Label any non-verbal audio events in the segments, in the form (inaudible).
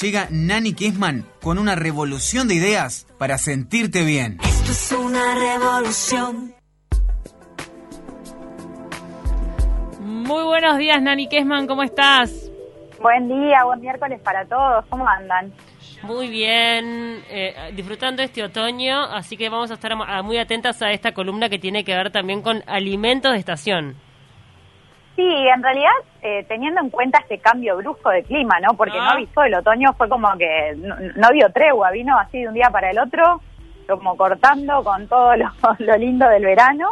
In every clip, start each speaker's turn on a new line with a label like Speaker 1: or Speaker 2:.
Speaker 1: Llega Nani Kessman con una revolución de ideas para sentirte bien.
Speaker 2: Esto es una revolución.
Speaker 3: Muy buenos días, Nani Kessman, ¿cómo estás?
Speaker 4: Buen día, buen miércoles para todos. ¿Cómo andan?
Speaker 3: Muy bien, eh, disfrutando este otoño, así que vamos a estar muy atentas a esta columna que tiene que ver también con alimentos de estación.
Speaker 4: Sí, en realidad, eh, teniendo en cuenta este cambio brusco de clima, ¿no? Porque
Speaker 3: Ah.
Speaker 4: no avisó el otoño, fue como que no, no dio tregua, vino así de un día para el otro, como cortando con todo lo, (laughs) lo lindo del verano,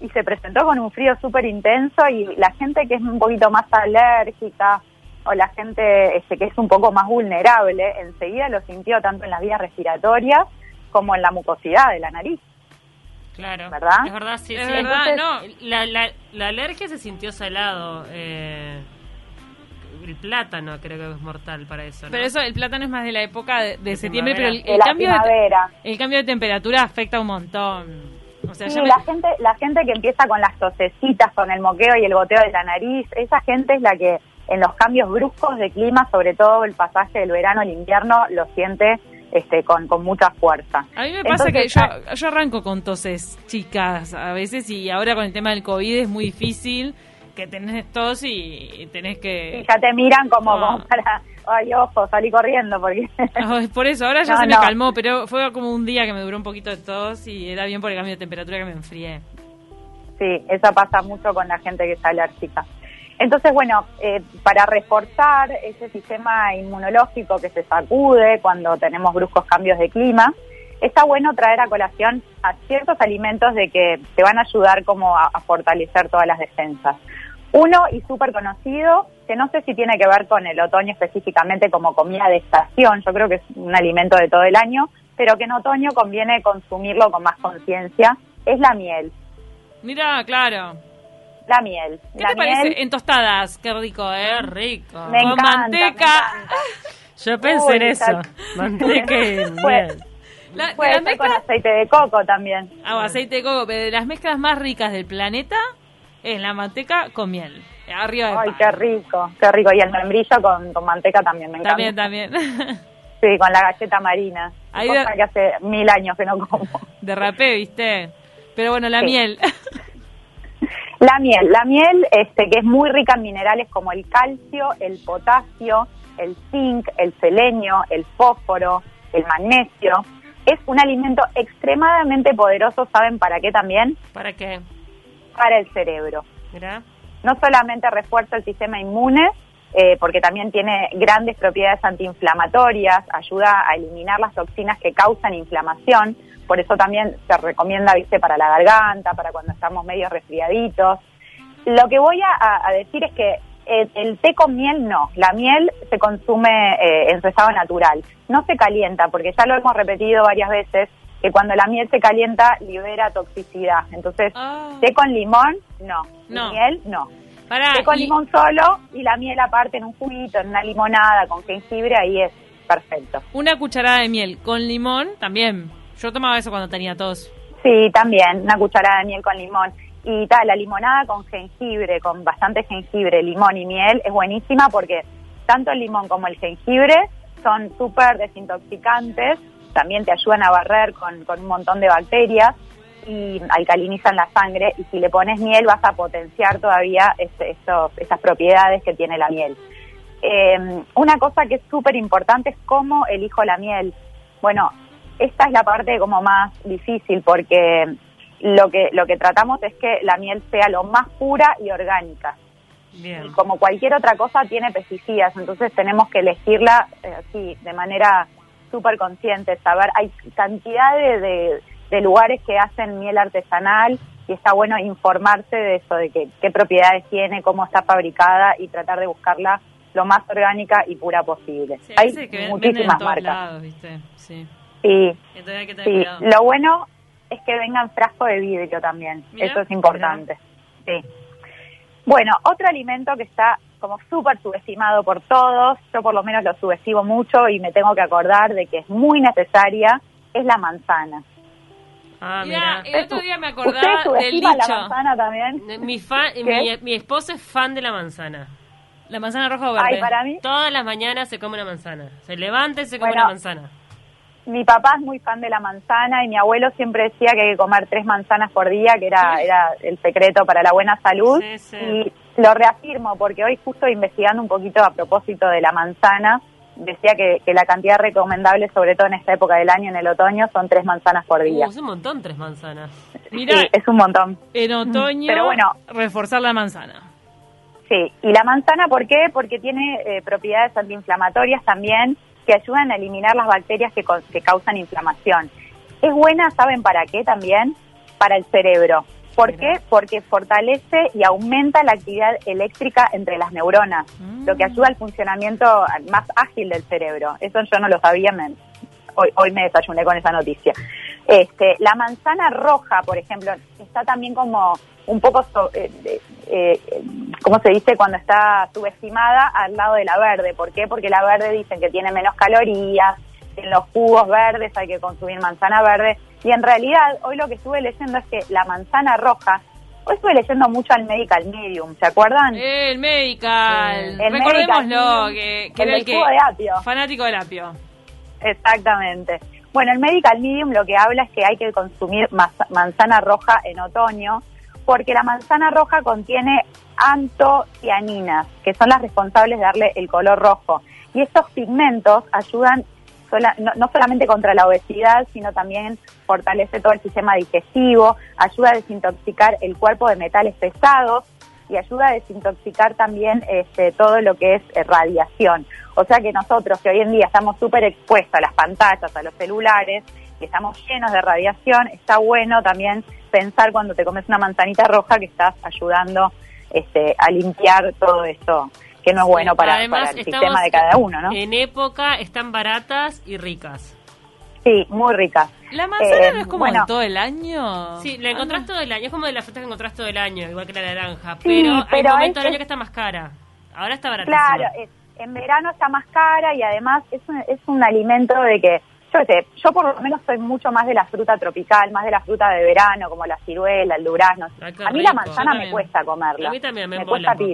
Speaker 4: y se presentó con un frío súper intenso, y la gente que es un poquito más alérgica, o la gente este, que es un poco más vulnerable, enseguida lo sintió tanto en las vías respiratorias como en la mucosidad de la nariz.
Speaker 3: Claro.
Speaker 4: ¿Verdad?
Speaker 3: Es verdad, sí,
Speaker 4: Es
Speaker 3: sí.
Speaker 4: verdad,
Speaker 3: no. La, la, la alergia se sintió salado. eh, el plátano creo que es mortal para eso. ¿no?
Speaker 5: Pero eso, el plátano es más de la época de, de
Speaker 3: De
Speaker 5: septiembre, pero el, el
Speaker 4: De la
Speaker 5: cambio de, el cambio de temperatura afecta un montón. O sea,
Speaker 4: Sí,
Speaker 5: me-
Speaker 4: la gente, la gente que empieza con las tosecitas, con el moqueo y el goteo de la nariz, esa gente es la que en los cambios bruscos de clima, sobre todo el pasaje del verano al invierno, lo siente este, con, con mucha fuerza.
Speaker 5: a mí me pasa
Speaker 4: Entonces,
Speaker 5: que
Speaker 4: ah,
Speaker 5: yo, yo arranco con toses chicas a veces y ahora con el tema del COVID es muy difícil que tenés tos y tenés que...
Speaker 4: y ya te miran como,
Speaker 5: Ah.
Speaker 4: como para, ay, ojo, salí corriendo, porque (laughs)
Speaker 5: Ay, Por eso, ahora ya
Speaker 4: No,
Speaker 5: se me
Speaker 4: no.
Speaker 5: calmó, pero fue como un día que me duró un poquito de tos y era bien por el cambio de temperatura que me enfrié.
Speaker 4: Sí, eso pasa mucho con la gente que es alérgica. Entonces, bueno, eh, para reforzar ese sistema inmunológico que se sacude cuando tenemos bruscos cambios de clima, está bueno traer a colación a ciertos alimentos de que te van a ayudar como a, fortalecer todas las defensas. Uno y súper conocido, que no sé si tiene que ver con el otoño específicamente como comida de estación, yo creo que es un alimento de todo el año, pero que en otoño conviene consumirlo con más conciencia, es la miel.
Speaker 5: Mira, claro.
Speaker 4: La miel.
Speaker 5: ¿Qué
Speaker 4: la
Speaker 5: te
Speaker 4: miel,
Speaker 5: parece? En tostadas, qué rico, ¿eh? Rico.
Speaker 4: Me
Speaker 5: Con
Speaker 4: encanta,
Speaker 5: manteca.
Speaker 4: me encanta. (laughs)
Speaker 3: Yo pensé
Speaker 4: Uy,
Speaker 3: en eso. Manteca y (laughs) miel.
Speaker 5: La, de
Speaker 4: Puede ser con aceite de coco también.
Speaker 5: ah, aceite de coco, pero de las mezclas más ricas del planeta es la manteca con miel. Arriba de
Speaker 4: Ay, qué rico, qué rico. Y el membrillo con, con manteca también me encanta.
Speaker 5: También, también. (laughs)
Speaker 4: Sí, con la galleta marina.
Speaker 5: Ahí
Speaker 4: cosa
Speaker 5: de-
Speaker 4: que hace mil años que no como.
Speaker 5: de rapé, ¿viste? Pero bueno, la
Speaker 4: Sí.
Speaker 5: miel.
Speaker 4: La miel, la miel este, que es muy rica en minerales como el calcio, el potasio, el zinc, el selenio, el fósforo, el magnesio. Es un alimento extremadamente poderoso, ¿saben para qué también?
Speaker 3: ¿Para qué?
Speaker 4: Para el cerebro.
Speaker 3: Mira.
Speaker 4: no solamente refuerza el sistema inmune, eh, porque también tiene grandes propiedades antiinflamatorias, ayuda a eliminar las toxinas que causan inflamación, por eso también se recomienda, viste, para la garganta, para cuando estamos medio resfriaditos. Lo que voy a, a decir es que el, el té con miel no, la miel se consume eh, en su estado natural, no se calienta, porque ya lo hemos repetido varias veces, que cuando la miel se calienta libera toxicidad. Entonces,
Speaker 5: Ah.
Speaker 4: té con limón, no.
Speaker 5: No.
Speaker 4: miel, no.
Speaker 5: Pará,
Speaker 4: té con
Speaker 5: y-
Speaker 4: limón solo y la miel aparte en un juguito, en una limonada con jengibre, ahí es perfecto.
Speaker 5: una cucharada de miel con limón también. Yo tomaba eso cuando tenía tos.
Speaker 4: Sí, también, una cucharada de miel con limón. Y tal, la limonada con jengibre, con bastante jengibre, limón y miel, es buenísima porque tanto el limón como el jengibre son súper desintoxicantes, también te ayudan a barrer con, con un montón de bacterias y alcalinizan la sangre y si le pones miel vas a potenciar todavía este- estos, esas propiedades que tiene la miel. Eh, una cosa que es súper importante es cómo elijo la miel. Bueno, esta es la parte como más difícil porque lo que lo que tratamos es que la miel sea lo más pura y orgánica.
Speaker 3: Bien.
Speaker 4: Y como cualquier otra cosa tiene pesticidas, entonces tenemos que elegirla eh, así de manera súper consciente, saber hay cantidad de, de- de lugares que hacen miel artesanal y está bueno informarse de eso, de que, qué propiedades tiene, cómo está fabricada y tratar de buscarla lo más orgánica y pura posible.
Speaker 5: Sí,
Speaker 4: hay muchísimas marcas.
Speaker 5: lados, ¿viste? Sí.
Speaker 4: Sí,
Speaker 5: Entonces hay que tener
Speaker 4: sí.
Speaker 5: cuidado.
Speaker 4: Lo bueno es que vengan frasco de vidrio también.
Speaker 5: Mirá,
Speaker 4: Eso es importante. Sí. Bueno, otro alimento que está como súper subestimado por todos, yo por lo menos lo subestimo mucho y me tengo que acordar de que es muy necesaria, es la manzana.
Speaker 3: Ah, mira.
Speaker 5: el otro día me
Speaker 4: ¿Ustedes
Speaker 5: acordaba del
Speaker 4: subestiman la
Speaker 5: dicho.
Speaker 4: manzana también?
Speaker 3: Mi, fa-
Speaker 4: ¿Qué?
Speaker 3: mi, mi esposo es fan de la manzana.
Speaker 5: La manzana roja o verde.
Speaker 4: Ay, para mí,
Speaker 3: Todas las mañanas se come una manzana. Se levanta y se come
Speaker 4: Bueno.
Speaker 3: una manzana.
Speaker 4: Mi papá es muy fan de la manzana y mi abuelo siempre decía que hay que comer tres manzanas por día, que era,
Speaker 3: Sí.
Speaker 4: era el secreto para la buena salud.
Speaker 3: Sí, sí.
Speaker 4: Y lo reafirmo porque hoy justo investigando un poquito a propósito de la manzana, decía que, que la cantidad recomendable, sobre todo en esta época del año, en el otoño, son tres manzanas por día.
Speaker 3: Uh, es un montón tres manzanas.
Speaker 5: Mira,
Speaker 4: Sí, es un montón.
Speaker 5: en otoño,
Speaker 4: Pero bueno.
Speaker 5: reforzar la manzana.
Speaker 4: Sí, y la manzana, ¿por qué? Porque tiene eh, propiedades antiinflamatorias también que ayudan a eliminar las bacterias que, que causan inflamación. Es buena, ¿saben para qué también? Para el cerebro. ¿Por qué? Porque fortalece y aumenta la actividad eléctrica entre las neuronas,
Speaker 5: Mm.
Speaker 4: lo que ayuda al funcionamiento más ágil del cerebro. Eso yo no lo sabía, me- hoy, hoy me desayuné con esa noticia. Este, la manzana roja, por ejemplo, está también como un poco, so- eh, eh, ¿cómo se dice? Cuando está subestimada al lado de la verde. ¿Por qué? Porque la verde dicen que tiene menos calorías, que en los jugos verdes hay que consumir manzana verde. Y en realidad, hoy lo que estuve leyendo es que la manzana roja, hoy estuve leyendo mucho al Medical Medium, ¿se acuerdan?
Speaker 5: El medical.
Speaker 4: El
Speaker 5: Recordémoslo,
Speaker 4: medical,
Speaker 5: que, que
Speaker 4: el
Speaker 5: era
Speaker 4: del
Speaker 5: el que...
Speaker 4: jugo de apio.
Speaker 5: Fanático del apio.
Speaker 4: Exactamente. Bueno, el Medical Medium lo que habla es que hay que consumir manzana roja en otoño porque la manzana roja contiene antocianinas, que son las responsables de darle el color rojo. Y estos pigmentos ayudan sola- no, no solamente contra la obesidad, sino también fortalece todo el sistema digestivo, ayuda a desintoxicar el cuerpo de metales pesados y ayuda a desintoxicar también este, todo lo que es eh, radiación. O sea que nosotros que hoy en día estamos súper expuestos a las pantallas, a los celulares, que estamos llenos de radiación, está bueno también pensar cuando te comes una manzanita roja que estás ayudando este, a limpiar todo esto que no es bueno para,
Speaker 3: Además,
Speaker 4: para el sistema de cada uno, ¿no?
Speaker 3: En época están baratas y ricas.
Speaker 4: Sí, muy rica.
Speaker 5: ¿La manzana
Speaker 4: Eh,
Speaker 5: no es como
Speaker 4: bueno.
Speaker 5: de todo el año?
Speaker 3: Sí, la encontrás todo el año. Es como de las frutas que encontrás todo el año, igual que la naranja.
Speaker 4: Sí,
Speaker 3: pero, hay
Speaker 4: pero
Speaker 3: momentos del año que está más cara. Ahora está baratísima.
Speaker 4: Claro, es- en verano está más cara y además es un, es un alimento de que, yo sé, yo por lo menos soy mucho más de la fruta tropical, más de la fruta de verano, como la ciruela, el durazno. A mí la manzana me cuesta comerla.
Speaker 3: A mí también me
Speaker 4: me cuesta
Speaker 3: poco.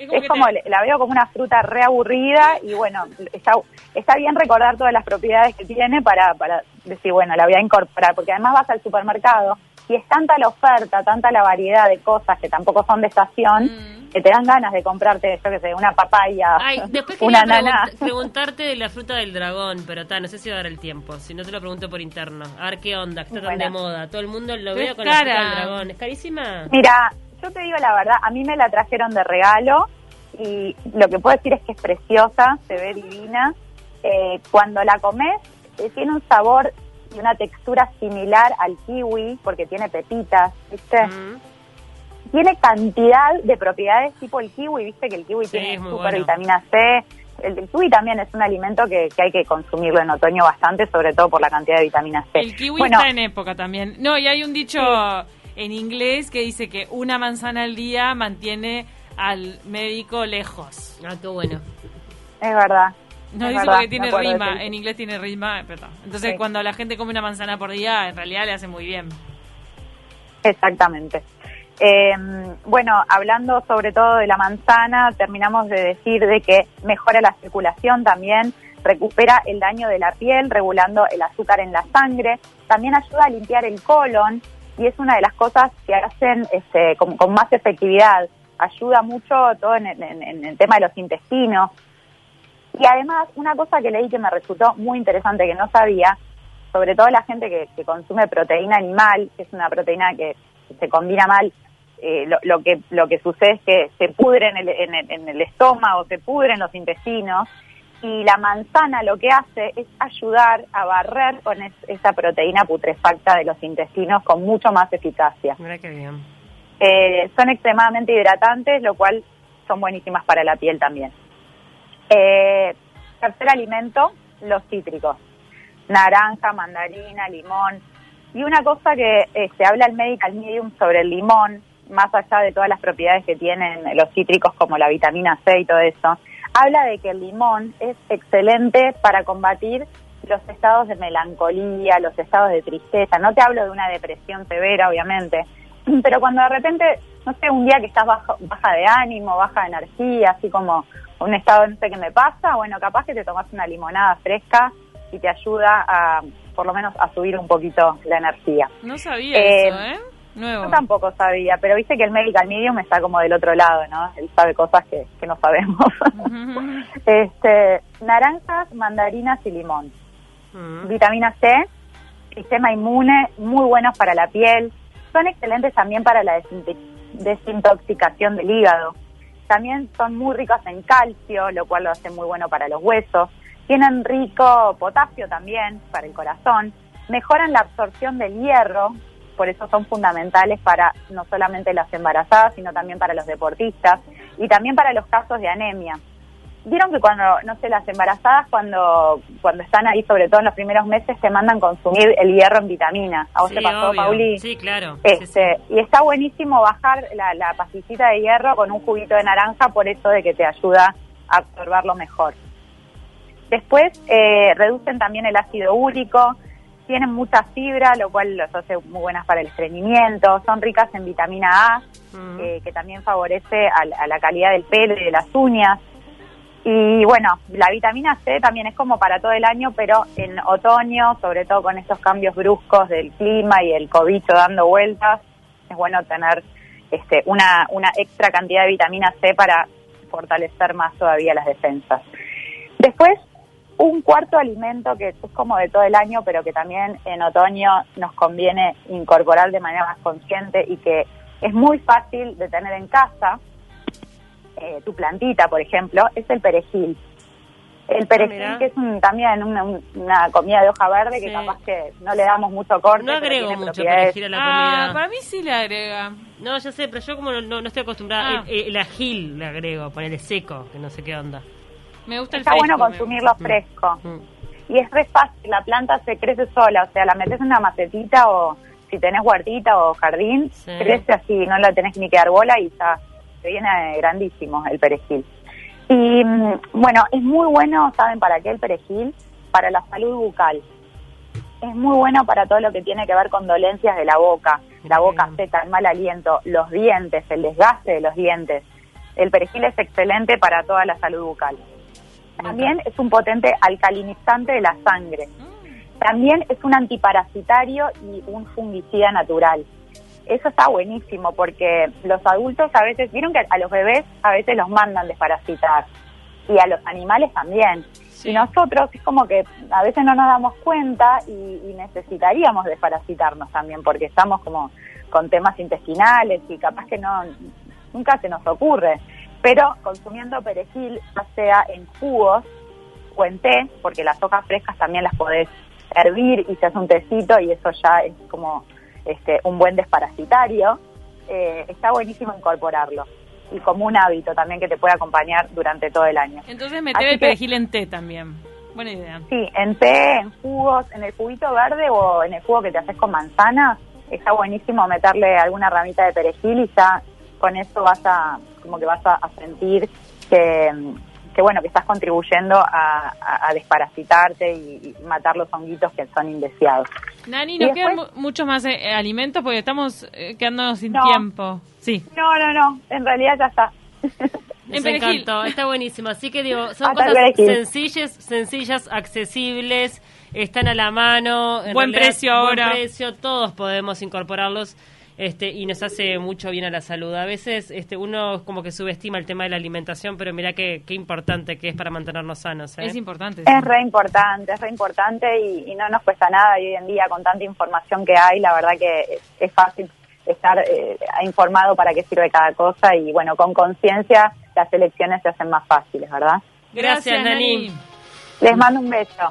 Speaker 5: Es como,
Speaker 4: Es
Speaker 5: que
Speaker 4: como,
Speaker 5: te-
Speaker 4: le- la veo como una fruta reaburrida y bueno, está, está bien recordar todas las propiedades que tiene para, para decir, bueno, la voy a incorporar, porque además vas al supermercado y es tanta la oferta, tanta la variedad de cosas que tampoco son de estación,
Speaker 5: Mm.
Speaker 4: que te dan ganas de comprarte, yo qué sé, una papaya,
Speaker 3: Ay, después (laughs)
Speaker 4: una
Speaker 3: pregun- preguntarte de la fruta del dragón, pero ta, no sé si va a dar el tiempo. Si no te lo pregunto por interno. A ver qué onda, que está tan
Speaker 4: Bueno.
Speaker 3: de moda. Todo el mundo lo
Speaker 5: Pero
Speaker 3: ve
Speaker 5: es
Speaker 3: con la fruta del dragón. ¿Es carísima?
Speaker 4: Mira, yo te digo la verdad, a mí me la trajeron de regalo y lo que puedo decir es que es preciosa, se ve divina. Eh, cuando la comes, eh, tiene un sabor y una textura similar al kiwi, porque tiene pepitas, ¿viste?
Speaker 3: Mm.
Speaker 4: Tiene cantidad de propiedades tipo el kiwi, ¿viste? Que el kiwi
Speaker 3: Sí,
Speaker 4: tiene super
Speaker 3: bueno.
Speaker 4: vitamina C. El, el kiwi también es un alimento que, que hay que consumirlo en otoño bastante, sobre todo por la cantidad de vitamina C.
Speaker 5: El kiwi
Speaker 4: Bueno,
Speaker 5: está en época también. No, y hay un dicho en inglés que dice que una manzana al día mantiene al médico lejos.
Speaker 3: Ah, qué bueno.
Speaker 4: es verdad.
Speaker 5: No
Speaker 4: es
Speaker 5: dice
Speaker 4: verdad,
Speaker 5: porque tiene rima, en inglés tiene rima, pero no. Entonces
Speaker 4: Sí.
Speaker 5: cuando la gente come una manzana por día, en realidad le hace muy bien.
Speaker 4: Exactamente. Eh, bueno, hablando sobre todo de la manzana, terminamos de decir de que mejora la circulación también, recupera el daño de la piel, regulando el azúcar en la sangre, también ayuda a limpiar el colon y es una de las cosas que hacen este, con, más efectividad. Ayuda mucho todo en el, tema de los intestinos. Y además, una cosa que leí que me resultó muy interesante, que no sabía, sobre todo la gente que, consume proteína animal, que es una proteína que se combina mal, eh, lo, que lo que sucede es que se pudre en el, en, el, en el estómago, se pudre en los intestinos, y la manzana lo que hace es ayudar a barrer con es- esa proteína putrefacta de los intestinos con mucho más eficacia.
Speaker 3: Mira qué bien.
Speaker 4: Eh, son extremadamente hidratantes, lo cual son buenísimas para la piel también. Eh, tercer alimento, los cítricos. Naranja, mandarina, limón. Y una cosa que eh, se habla el Medical Medium sobre el limón, más allá de todas las propiedades que tienen los cítricos como la vitamina C y todo eso, habla de que el limón es excelente para combatir los estados de melancolía, los estados de tristeza. No te hablo de una depresión severa, obviamente, (clears throat) pero cuando de repente, no sé, un día que estás bajo, baja de ánimo, baja de energía, así como un estado, no sé qué me pasa, bueno, capaz que te tomas una limonada fresca y te ayuda a, por lo menos, a subir un poquito la energía.
Speaker 5: No sabía
Speaker 4: Eh,
Speaker 5: eso, ¿eh? Nuevo.
Speaker 4: Yo tampoco sabía, pero viste que el medical medium está como del otro lado, ¿no? Él sabe cosas que, que no sabemos. (laughs) este, naranjas, mandarinas y limón.
Speaker 3: Mm.
Speaker 4: Vitamina C, sistema inmune, muy buenos para la piel. Son excelentes también para la desintoxicación del hígado. También son muy ricos en calcio, lo cual lo hace muy bueno para los huesos. Tienen rico potasio también para el corazón. Mejoran la absorción del hierro, por eso son fundamentales para no solamente las embarazadas, sino también para los deportistas y también para los casos de anemia. Vieron que cuando, no sé, las embarazadas cuando, cuando están ahí, sobre todo en los primeros meses, te mandan consumir el hierro en vitamina. ¿A vos
Speaker 3: Sí,
Speaker 4: te pasó,
Speaker 3: obvio.
Speaker 4: Pauli?
Speaker 3: Sí, claro. Sí,
Speaker 4: Este, Y está buenísimo bajar la, la pastillita de hierro con un juguito de naranja por eso de que te ayuda a absorberlo mejor. Después eh, reducen también el ácido úrico, tienen mucha fibra, lo cual los hace muy buenas para el estreñimiento, son ricas en vitamina A,
Speaker 3: Mm.
Speaker 4: eh, que también favorece a, la- a la calidad del pelo y de las uñas. Y bueno, la vitamina C también es como para todo el año, pero en otoño, sobre todo con estos cambios bruscos del clima y el cobicho dando vueltas, es bueno tener este, una, una extra cantidad de vitamina C para fortalecer más todavía las defensas. Después, un cuarto alimento que es como de todo el año, pero que también en otoño nos conviene incorporar de manera más consciente y que es muy fácil de tener en casa, eh, tu plantita, por ejemplo, es el perejil. El perejil,
Speaker 3: mira.
Speaker 4: que es un- también una, un- una comida de hoja verde
Speaker 3: Sí.
Speaker 4: que capaz que no le damos mucho corte.
Speaker 3: No
Speaker 4: pero
Speaker 3: agrego
Speaker 4: tiene
Speaker 3: mucho perejil a la
Speaker 5: Ah,
Speaker 3: comida.
Speaker 5: para mí sí le agrega.
Speaker 3: No, yo sé, pero yo como no, no- estoy acostumbrada,
Speaker 5: Ah.
Speaker 3: el, el agil le agrego, ponerle seco, que no sé qué onda.
Speaker 5: Me gusta el
Speaker 4: Está
Speaker 5: fresco.
Speaker 4: bueno
Speaker 5: me
Speaker 4: consumirlo
Speaker 5: gusta.
Speaker 4: fresco.
Speaker 3: Mm.
Speaker 4: Y es re fácil, la planta se crece sola, o sea, la metes en una macetita o si tenés huertita o jardín,
Speaker 3: Sí.
Speaker 4: crece así, no la tenés ni que dar bola y ya te viene grandísimo el perejil. Y mm, bueno, es muy bueno, ¿saben para qué el perejil? Para la salud bucal. Es muy bueno para todo lo que tiene que ver con dolencias de la boca, la boca seca, el mal aliento, los dientes, el desgaste de los dientes. El perejil es excelente para toda la salud bucal. También es un potente alcalinizante de la sangre. También es un antiparasitario y un fungicida natural. Eso está buenísimo porque los adultos a veces, vieron que a los bebés a veces los mandan desparasitar y a los animales también.
Speaker 5: Sí.
Speaker 4: Y nosotros es como que a veces no nos damos cuenta y, y necesitaríamos desparasitarnos también porque estamos como con temas intestinales y capaz que no nunca se nos ocurre. Pero consumiendo perejil, ya sea en jugos o en té, porque las hojas frescas también las podés hervir y se hace un tecito y eso ya es como este, un buen desparasitario, eh, está buenísimo incorporarlo. Y como un hábito también que te puede acompañar durante todo el año.
Speaker 5: Entonces meter
Speaker 4: Así
Speaker 5: el
Speaker 4: que-
Speaker 5: perejil en té también. Buena idea.
Speaker 4: Sí, en té, en jugos, en el juguito verde o en el jugo que te haces con manzana, está buenísimo meterle alguna ramita de perejil y ya con eso vas a, como que vas a, a sentir que, que, bueno, que estás contribuyendo a, a- a desparasitarte y, y matar los honguitos que son indeseados.
Speaker 5: Nani, nos quedan
Speaker 4: después-
Speaker 5: muchos más eh, alimentos porque estamos eh, quedándonos sin
Speaker 4: No.
Speaker 5: tiempo. Sí.
Speaker 4: No, no, no, en realidad ya está.
Speaker 5: En perejil.
Speaker 3: encantó, está buenísimo. Así que digo, son
Speaker 4: Hasta
Speaker 3: cosas sencillas, sencillas, accesibles, están a la mano. en
Speaker 5: Buen precio
Speaker 3: buen
Speaker 5: ahora.
Speaker 3: precio, todos podemos incorporarlos. Este, y nos hace mucho bien a la salud. A veces este, uno como que subestima el tema de la alimentación, pero mira qué, qué importante que es para mantenernos sanos. ¿eh?
Speaker 5: Es importante. sí.
Speaker 4: Es re importante, es re importante y, y no nos cuesta nada y hoy en día con tanta información que hay, la verdad que es, es fácil estar eh, informado para qué sirve cada cosa y bueno, con conciencia las elecciones se hacen más fáciles, ¿verdad?
Speaker 3: Gracias, Nani.
Speaker 4: Les mando un beso.